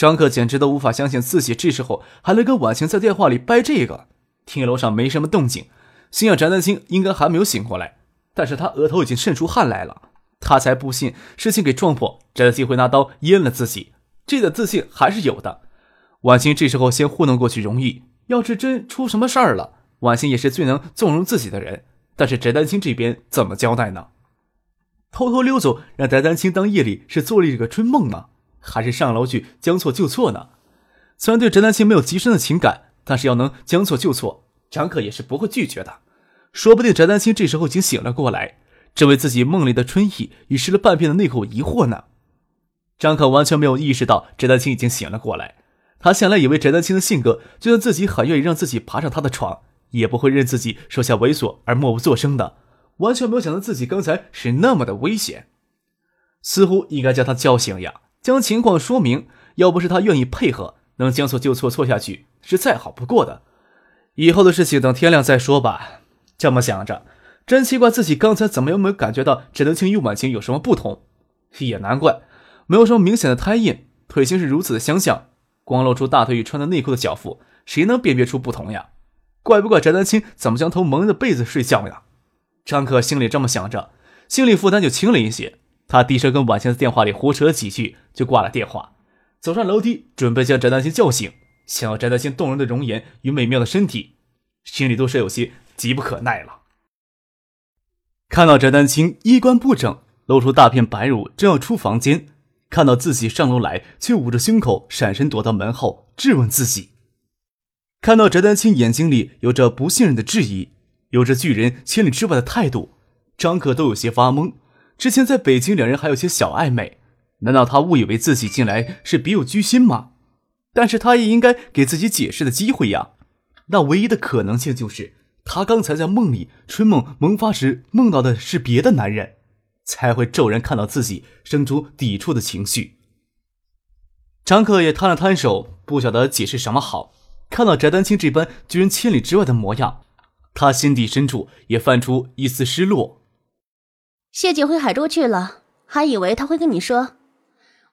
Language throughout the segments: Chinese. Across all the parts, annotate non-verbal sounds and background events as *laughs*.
张克简直都无法相信自己这时候还能跟婉晴在电话里掰这个。听楼上没什么动静，心想翟丹青应该还没有醒过来，但是他额头已经渗出汗来了。他才不信事情给撞破，翟丹青会拿刀阉了自己。这点自信还是有的。婉晴这时候先糊弄过去容易，要是真出什么事儿了，婉晴也是最能纵容自己的人。但是翟丹青这边怎么交代呢？偷偷溜走，让翟丹青当夜里是做了一个春梦吗？还是上楼去将错就错呢？虽然对翟丹青没有极深的情感，但是要能将错就错，张可也是不会拒绝的。说不定翟丹青这时候已经醒了过来，正为自己梦里的春意与失了半边的那口疑惑呢。张可完全没有意识到翟丹青已经醒了过来。他向来以为翟丹青的性格，就算自己很愿意让自己爬上他的床，也不会任自己手下猥琐而默不作声的。完全没有想到自己刚才是那么的危险，似乎应该将他叫醒呀。将情况说明，要不是他愿意配合，能将错就错错下去是再好不过的。以后的事情等天亮再说吧。这么想着，真奇怪自己刚才怎么又没有感觉到翟德清与婉晴有什么不同？也难怪，没有什么明显的胎印，腿型是如此的相像，光露出大腿与穿的内裤的脚腹，谁能辨别出不同呀？怪不怪翟丹青怎么将头蒙着被子睡觉呀？张可心里这么想着，心理负担就轻了一些。他低声跟婉晴在电话里胡扯几句，就挂了电话，走上楼梯，准备将翟丹青叫醒。想要翟丹青动人的容颜与美妙的身体，心里都是有些急不可耐了。看到翟丹青衣冠不整，露出大片白乳，正要出房间，看到自己上楼来，却捂着胸口，闪身躲到门后，质问自己。看到翟丹青眼睛里有着不信任的质疑，有着拒人千里之外的态度，张可都有些发懵。之前在北京，两人还有些小暧昧，难道他误以为自己进来是别有居心吗？但是他也应该给自己解释的机会呀。那唯一的可能性就是，他刚才在梦里春梦萌发时梦到的是别的男人，才会骤然看到自己生出抵触的情绪。张可也摊了摊手，不晓得解释什么好。看到翟丹青这般拒人千里之外的模样，他心底深处也泛出一丝失落。谢姐回海州去了，还以为他会跟你说。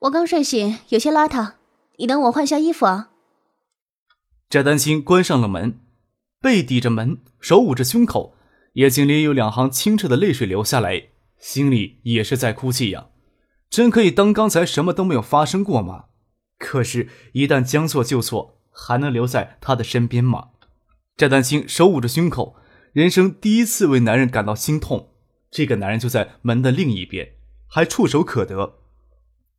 我刚睡醒，有些邋遢，你等我换下衣服啊。翟丹青关上了门，背抵着门，手捂着胸口，眼睛里有两行清澈的泪水流下来，心里也是在哭泣呀。真可以当刚才什么都没有发生过吗？可是，一旦将错就错，还能留在他的身边吗？翟丹青手捂着胸口，人生第一次为男人感到心痛。这个男人就在门的另一边，还触手可得。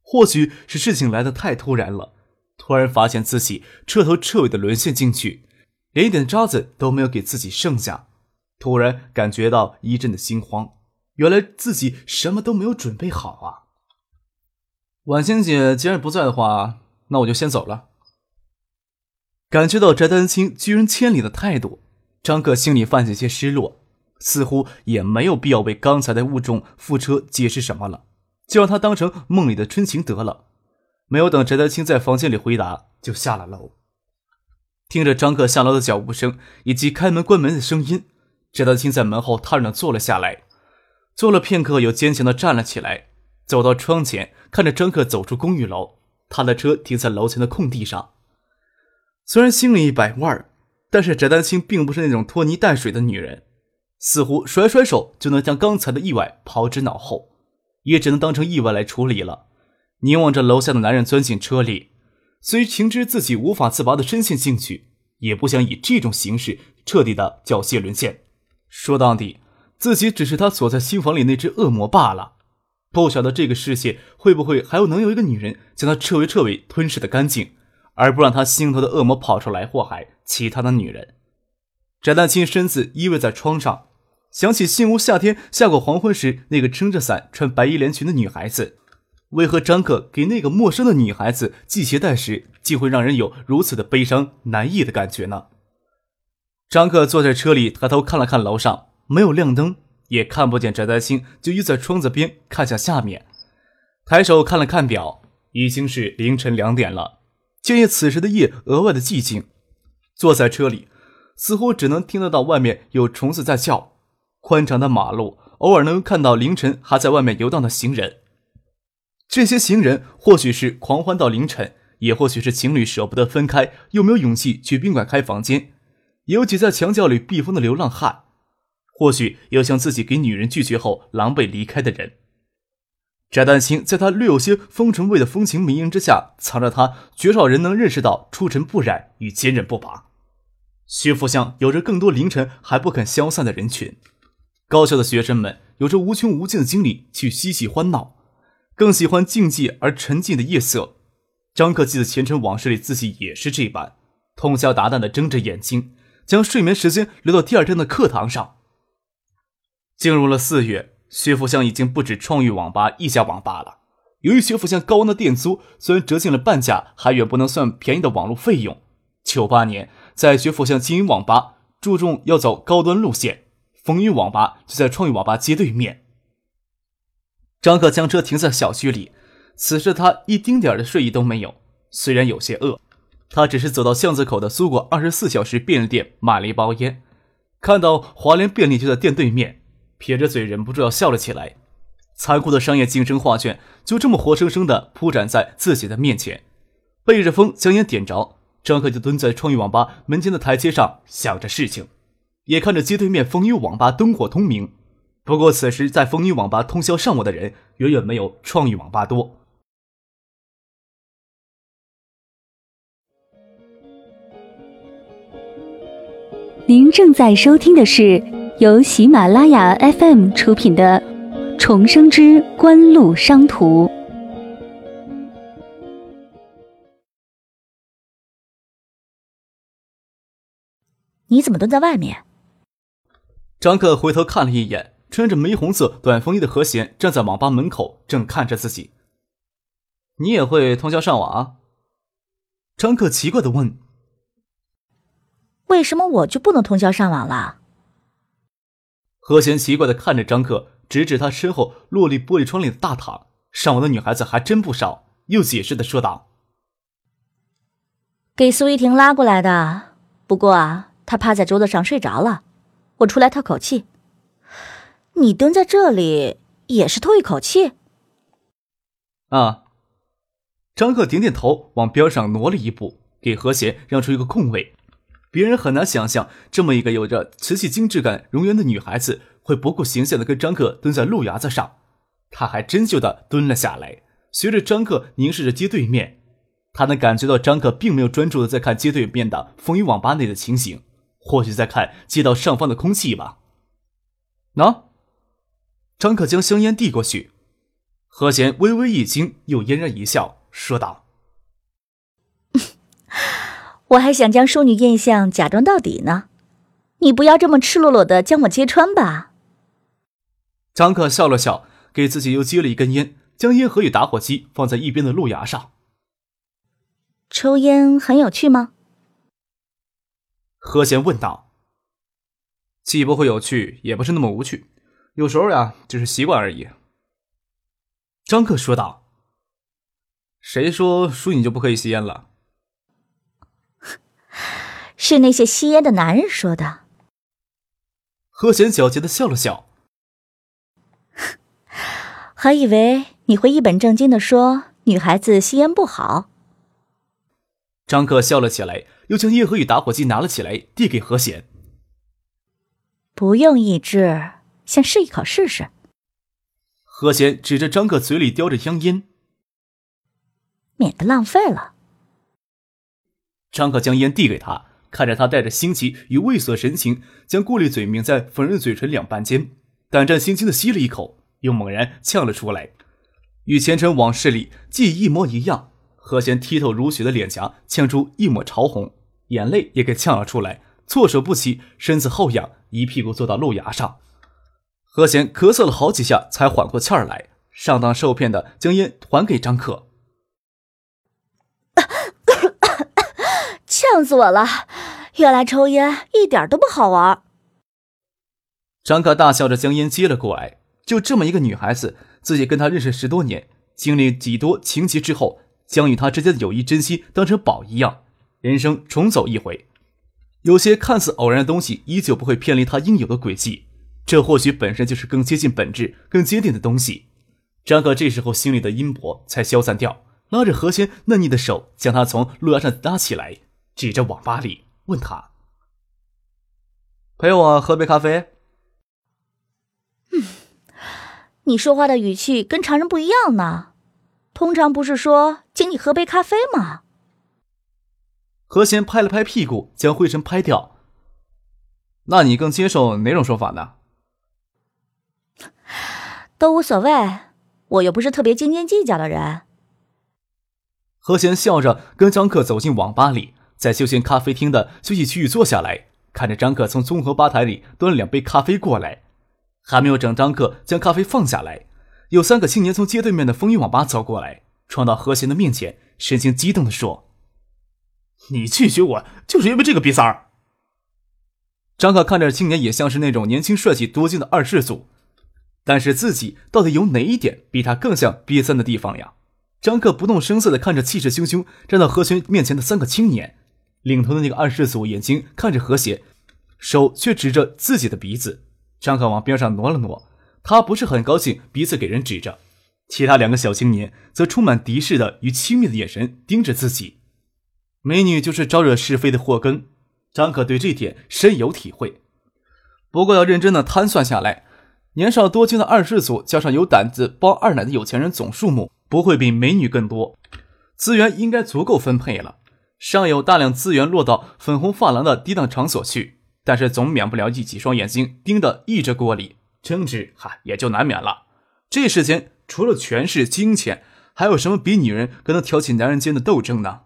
或许是事情来得太突然了，突然发现自己彻头彻尾的沦陷进去，连一点渣子都没有给自己剩下。突然感觉到一阵的心慌，原来自己什么都没有准备好啊！婉欣姐既然不在的话，那我就先走了。感觉到翟丹青拒人千里的态度，张克心里泛起些失落。似乎也没有必要为刚才的误中副车解释什么了，就让他当成梦里的春情得了。没有等翟德清在房间里回答，就下了楼。听着张克下楼的脚步声以及开门关门的声音，翟德清在门后踏实的坐了下来，坐了片刻，又坚强的站了起来，走到窗前，看着张克走出公寓楼，他的车停在楼前的空地上。虽然心里一百万，但是翟丹青并不是那种拖泥带水的女人。似乎甩甩手就能将刚才的意外抛之脑后，也只能当成意外来处理了。凝望着楼下的男人钻进车里，虽情知自己无法自拔的深陷进去，也不想以这种形式彻底的缴械沦陷。说到底，自己只是他锁在心房里那只恶魔罢了。不晓得这个世界会不会还有能有一个女人将他彻尾彻尾吞噬的干净，而不让他心头的恶魔跑出来祸害其他的女人。翟丹青身子依偎在窗上，想起新屋夏天下过黄昏时那个撑着伞、穿白衣连裙的女孩子，为何张克给那个陌生的女孩子系鞋带时竟会让人有如此的悲伤难抑的感觉呢？张克坐在车里，抬头看了看楼上，没有亮灯，也看不见翟丹青，就依在窗子边看向下面。抬手看了看表，已经是凌晨两点了。建业此时的夜额外的寂静，坐在车里，似乎只能听得到外面有虫子在叫。宽敞的马路，偶尔能看到凌晨还在外面游荡的行人。这些行人或许是狂欢到凌晨，也或许是情侣舍不得分开，又没有勇气去宾馆开房间。有挤在墙角里避风的流浪汉，或许有像自己给女人拒绝后狼狈离开的人。翟丹青在他略有些风尘味的风情迷影之下，藏着他绝少人能认识到出尘不染与坚韧不拔。薛福巷有着更多凌晨还不肯消散的人群，高校的学生们有着无穷无尽的精力去嬉戏欢闹，更喜欢静寂而沉静的夜色。张克记得前尘往事里，自己也是这般，通宵达旦的睁着眼睛。将睡眠时间留到第二天的课堂上。进入了四月，学府巷已经不止创意网吧一家网吧了。由于学府巷高昂的店租，虽然折进了半价，还远不能算便宜的网络费用。九八年在学府巷经营网吧，注重要走高端路线。风云网吧就在创意网吧街对面。张克将车停在小区里，此时他一丁点的睡意都没有，虽然有些饿。他只是走到巷子口的苏果二十四小时便利店买了一包烟，看到华联便利就在店对面，撇着嘴忍不住要笑了起来。残酷的商业竞争画卷就这么活生生的铺展在自己的面前。背着风将烟点着，张克就蹲在创意网吧门前的台阶上想着事情，也看着街对面风雨网吧灯火通明。不过此时在风雨网吧通宵上网的人远远没有创意网吧多。您正在收听的是由喜马拉雅 FM 出品的《重生之官路商途》。你怎么蹲在外面？张克回头看了一眼，穿着玫红色短风衣的何贤站在网吧门口，正看着自己。你也会通宵上网？张克奇怪的问。为什么我就不能通宵上网了？何贤奇怪的看着张克，指指他身后落立玻璃窗里的大堂。上网的女孩子还真不少，又解释的说道：“给苏依婷拉过来的，不过啊，他趴在桌子上睡着了，我出来透口气。你蹲在这里也是透一口气？”啊！张克点点头，往边上挪了一步，给何贤让出一个空位。别人很难想象，这么一个有着瓷器精致感容颜的女孩子，会不顾形象的跟张克蹲在路牙子上。他还真就的蹲了下来，随着张克凝视着街对面，他能感觉到张克并没有专注的在看街对面的风雨网吧内的情形，或许在看街道上方的空气吧。喏，张克将香烟递过去，何贤微微一惊，又嫣然一笑，说道。我还想将淑女印象假装到底呢，你不要这么赤裸裸的将我揭穿吧。张克笑了笑，给自己又接了一根烟，将烟盒与打火机放在一边的路牙上。抽烟很有趣吗？何贤问道。既不会有趣，也不是那么无趣，有时候呀，只是习惯而已。张克说道。谁说淑女就不可以吸烟了？是那些吸烟的男人说的。何贤狡黠的笑了笑，还以为你会一本正经的说女孩子吸烟不好。张克笑了起来，又将烟盒与打火机拿了起来，递给何贤。不用一支，先试一口试试。何贤指着张克嘴里叼着香烟，免得浪费了。张克将烟递给他。看着他带着新奇与畏缩的神情，将过滤嘴抿在粉润嘴唇两半间，胆战心惊的吸了一口，又猛然呛了出来，与前尘往事里记忆一模一样。何贤剔透如雪的脸颊呛出一抹潮红，眼泪也给呛了出来，措手不及，身子后仰，一屁股坐到路牙上。何贤咳嗽了好几下，才缓过气儿来，上当受骗的将烟还给张克。*coughs* 呛死我了！原来抽烟一点都不好玩。张克大笑着将烟接了过来。就这么一个女孩子，自己跟她认识十多年，经历几多情劫之后，将与他之间的友谊珍惜当成宝一样，人生重走一回。有些看似偶然的东西，依旧不会偏离他应有的轨迹。这或许本身就是更接近本质、更坚定的东西。张克这时候心里的阴薄才消散掉，拉着何仙嫩腻的手，将她从路牙上拉起来，指着网吧里问他：“陪我喝杯咖啡。”嗯，你说话的语气跟常人不一样呢。通常不是说请你喝杯咖啡吗？何贤拍了拍屁股，将灰尘拍掉。那你更接受哪种说法呢？都无所谓，我又不是特别斤斤计较的人。何贤笑着跟张克走进网吧里，在休闲咖啡厅的休息区域坐下来，看着张克从综合吧台里端了两杯咖啡过来。还没有等张克将咖啡放下来，有三个青年从街对面的风云网吧走过来，撞到何贤的面前，神情激动的说：“你拒绝我，就是因为这个逼三儿。”张克看着青年，也像是那种年轻帅气多金的二世祖。但是自己到底有哪一点比他更像瘪三的地方呀？张克不动声色地看着气势汹汹站到何贤面前的三个青年，领头的那个二世祖眼睛看着何贤，手却指着自己的鼻子。张克往边上挪了挪，他不是很高兴鼻子给人指着。其他两个小青年则充满敌视的与轻蔑的眼神盯着自己。美女就是招惹是非的祸根，张可对这点深有体会。不过要认真的摊算下来。年少多金的二世祖，加上有胆子包二奶的有钱人，总数目不会比美女更多，资源应该足够分配了。尚有大量资源落到粉红发廊的低档场所去，但是总免不了一几双眼睛盯着一只锅里，争执哈也就难免了。这世间除了权势、金钱，还有什么比女人更能挑起男人间的斗争呢？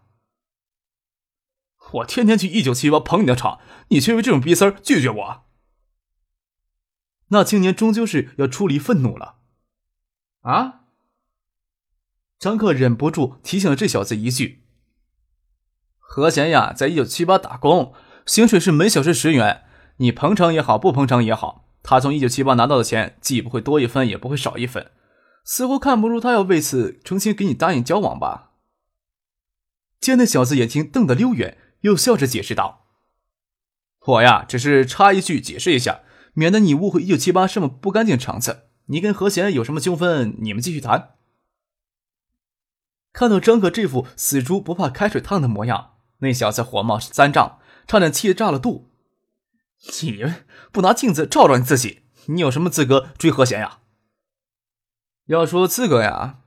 我天天去一九七八捧你的场，你却为这种逼丝拒绝我。那青年终究是要出离愤怒了，啊！张克忍不住提醒了这小子一句：“何贤呀，在一九七八打工，薪水是每小时十元。你捧场也好，不捧场也好，他从一九七八拿到的钱，既不会多一分，也不会少一分。似乎看不出他要为此诚心给你答应交往吧？”见那小子眼睛瞪得溜圆，又笑着解释道：“我呀，只是插一句解释一下。”免得你误会一九七八什么不干净场子。你跟何贤有什么纠纷，你们继续谈。看到张可这副死猪不怕开水烫的模样，那小子火冒三丈，差点气炸了肚。你不拿镜子照照你自己，你有什么资格追何贤呀？要说资格呀，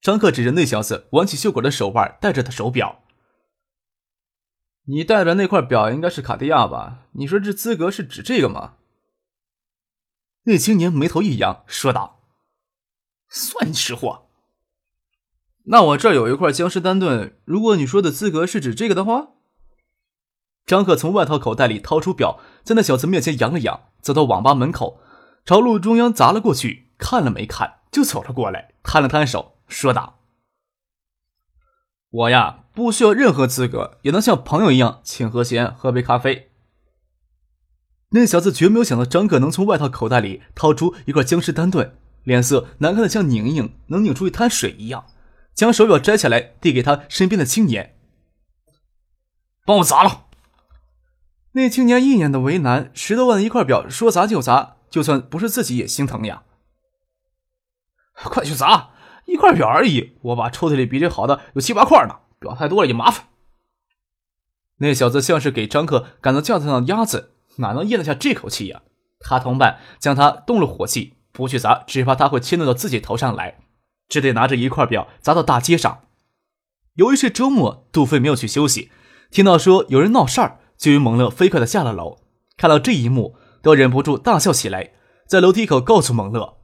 张克指着那小子挽起袖管的手腕，戴着的手表。你戴的那块表应该是卡地亚吧？你说这资格是指这个吗？那青年眉头一扬，说道：“算你识货。那我这儿有一块江诗丹顿，如果你说的资格是指这个的话。”张克从外套口袋里掏出表，在那小子面前扬了扬，走到网吧门口，朝路中央砸了过去，看了没看，就走了过来，摊了摊手，说道：“我呀。”不需要任何资格，也能像朋友一样请何贤喝杯咖啡。那小子绝没有想到张克能从外套口袋里掏出一块江诗丹顿，脸色难看的像拧一拧能拧出一滩水一样，将手表摘下来递给他身边的青年：“帮我砸了。”那青年一脸的为难，十多万的一块表，说砸就砸，就算不是自己也心疼呀。快去砸，一块表而已，我把抽屉里比这好的有七八块呢。表太多了也麻烦。那小子像是给张克赶到轿子上的鸭子，哪能咽得下这口气呀？他同伴将他动了火气，不去砸，只怕他会迁怒到自己头上来，只得拿着一块表砸到大街上。由于是周末，杜飞没有去休息，听到说有人闹事儿，就与蒙乐飞快的下了楼。看到这一幕，都忍不住大笑起来，在楼梯口告诉蒙乐：“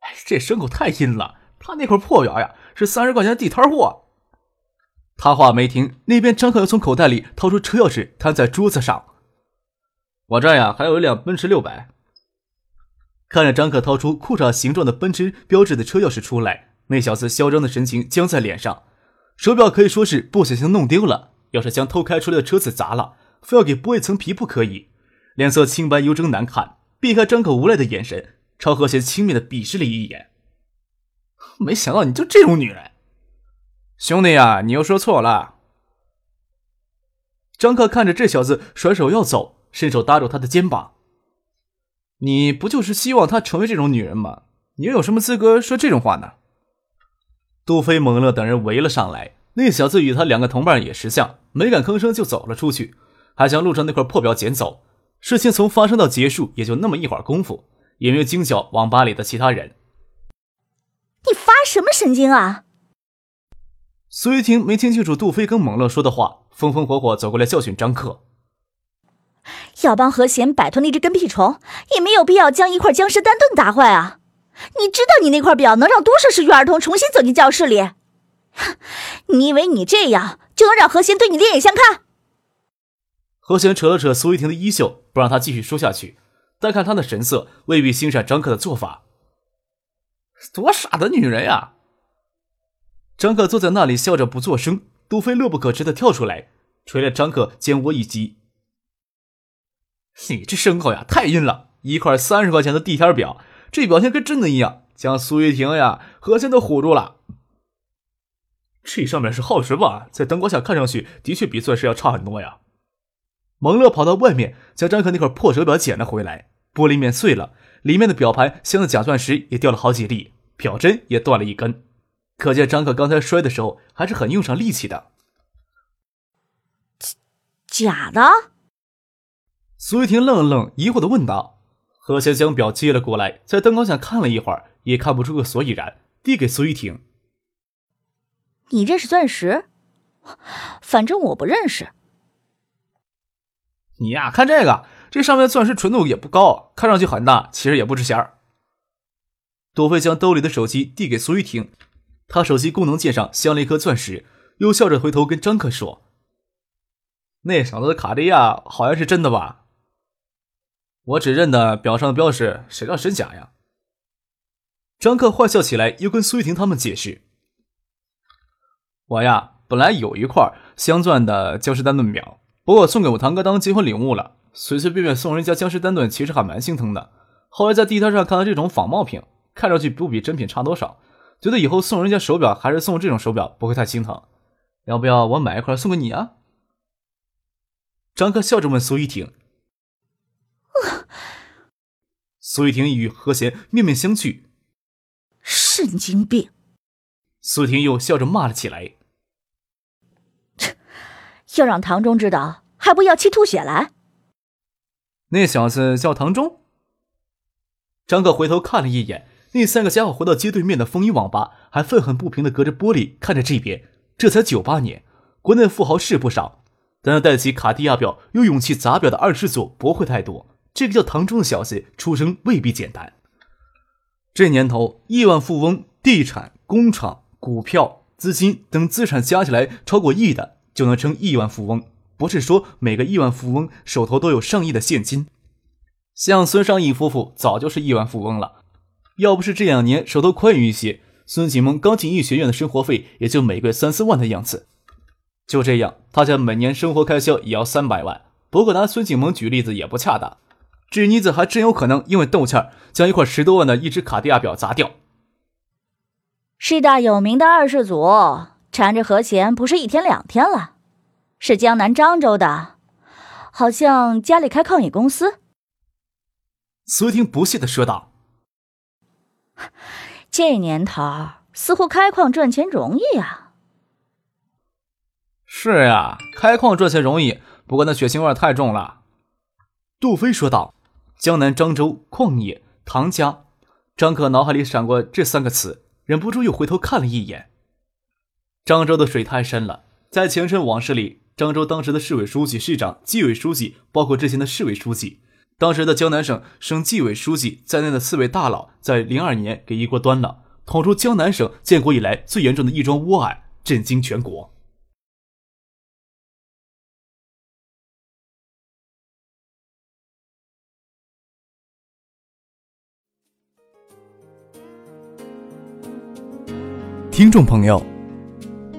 哎，这牲口太阴了，他那块破表呀，是三十块钱的地摊货。”他话没停，那边张克又从口袋里掏出车钥匙，摊在桌子上。我这呀还有一辆奔驰六百。看着张克掏出裤衩形状的奔驰标志的车钥匙出来，那小子嚣张的神情僵在脸上，手表可以说是不小心弄丢了，要是将偷开出来的车子砸了，非要给剥一层皮不可以。脸色青白，尤征难看，避开张可无赖的眼神，朝何贤轻蔑的鄙视了一眼。没想到你就这种女人，兄弟呀，你又说错了。张克看着这小子甩手要走，伸手搭住他的肩膀。你不就是希望她成为这种女人吗？你又有什么资格说这种话呢？杜飞、蒙乐等人围了上来，那小子与他两个同伴也识相，没敢吭声就走了出去，还将路上那块破表捡走。事情从发生到结束也就那么一会儿功夫，也没有惊叫网吧里的其他人。你发什么神经啊？苏玉婷没听清楚杜飞跟猛乐说的话，风风火火走过来教训张克：“要帮何贤摆脱那只跟屁虫，也没有必要将一块僵尸丹顿打坏啊！你知道你那块表能让多少失学儿童重新走进教室里？哼 *laughs* 你以为你这样就能让何贤对你另眼相看？”何贤扯了扯苏玉婷的衣袖，不让她继续说下去，但看她的神色，未必欣赏张克的做法。多傻的女人呀！张克坐在那里笑着不作声。杜飞乐不可支的跳出来，捶了张克肩窝一击：“ *laughs* 你这牲口呀，太阴了！一块三十块钱的地摊表，这表现跟真的一样，将苏玉婷呀、何仙都唬住了。这上面是耗时吧？在灯光下看上去的确比钻石要差很多呀。”蒙乐跑到外面，将张克那块破手表捡了回来，玻璃面碎了。里面的表盘镶的假钻石也掉了好几粒，表针也断了一根，可见张克刚才摔的时候还是很用上力气的。假的？苏玉婷愣了愣，疑惑的问道。何贤将表接了过来，在灯光下看了一会儿，也看不出个所以然，递给苏玉婷：“你认识钻石？反正我不认识。你呀，看这个。”这上面的钻石纯度也不高，看上去很大，其实也不值钱儿。多菲将兜里的手机递给苏玉婷，他手机功能键上镶了一颗钻石，又笑着回头跟张克说：“那小子的卡地亚好像是真的吧？我只认得表上的标识，谁知道真假呀？”张克坏笑起来，又跟苏玉婷他们解释：“我呀，本来有一块镶钻的江诗丹顿表，不过送给我堂哥当结婚礼物了。”随随便便送人家江诗丹顿，其实还蛮心疼的。后来在地摊上看到这种仿冒品，看上去不比真品差多少，觉得以后送人家手表还是送这种手表不会太心疼。要不要我买一块送给你啊？张克笑着问苏玉婷。苏玉婷与何贤面面相觑。神经病！苏婷又笑着骂了起来。要让唐中知道，还不要气吐血来？那小子叫唐忠。张克回头看了一眼，那三个家伙回到街对面的风衣网吧，还愤恨不平的隔着玻璃看着这边。这才九八年，国内富豪是不少，但戴起卡地亚表、有勇气砸表的二世祖不会太多。这个叫唐忠的小子出生未必简单。这年头，亿万富翁、地产、工厂、股票、资金等资产加起来超过亿的，就能称亿万富翁。不是说每个亿万富翁手头都有上亿的现金，像孙尚义夫妇早就是亿万富翁了。要不是这两年手头宽裕一些，孙锦萌刚进医学院的生活费也就每个月三四万的样子。就这样，他家每年生活开销也要三百万。不过拿孙锦萌举例子也不恰当，这妮子还真有可能因为斗气儿将一块十多万的一只卡地亚表砸掉。是大有名的二世祖缠着何贤不是一天两天了。是江南漳州的，好像家里开矿业公司。苏婷不屑的说道：“这年头，似乎开矿赚钱容易啊。”“是呀，开矿赚钱容易，不过那血腥味太重了。”杜飞说道。江南漳州矿业唐家，张可脑海里闪过这三个词，忍不住又回头看了一眼。漳州的水太深了，在前尘往事里。漳州当时的市委书记、市长、纪委书记，包括之前的市委书记，当时的江南省省纪委书记在内的四位大佬，在零二年给一锅端了，捅出江南省建国以来最严重的一桩窝案，震惊全国。听众朋友。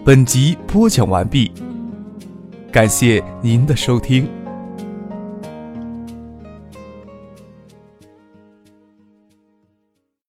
本集播讲完毕，感谢您的收听。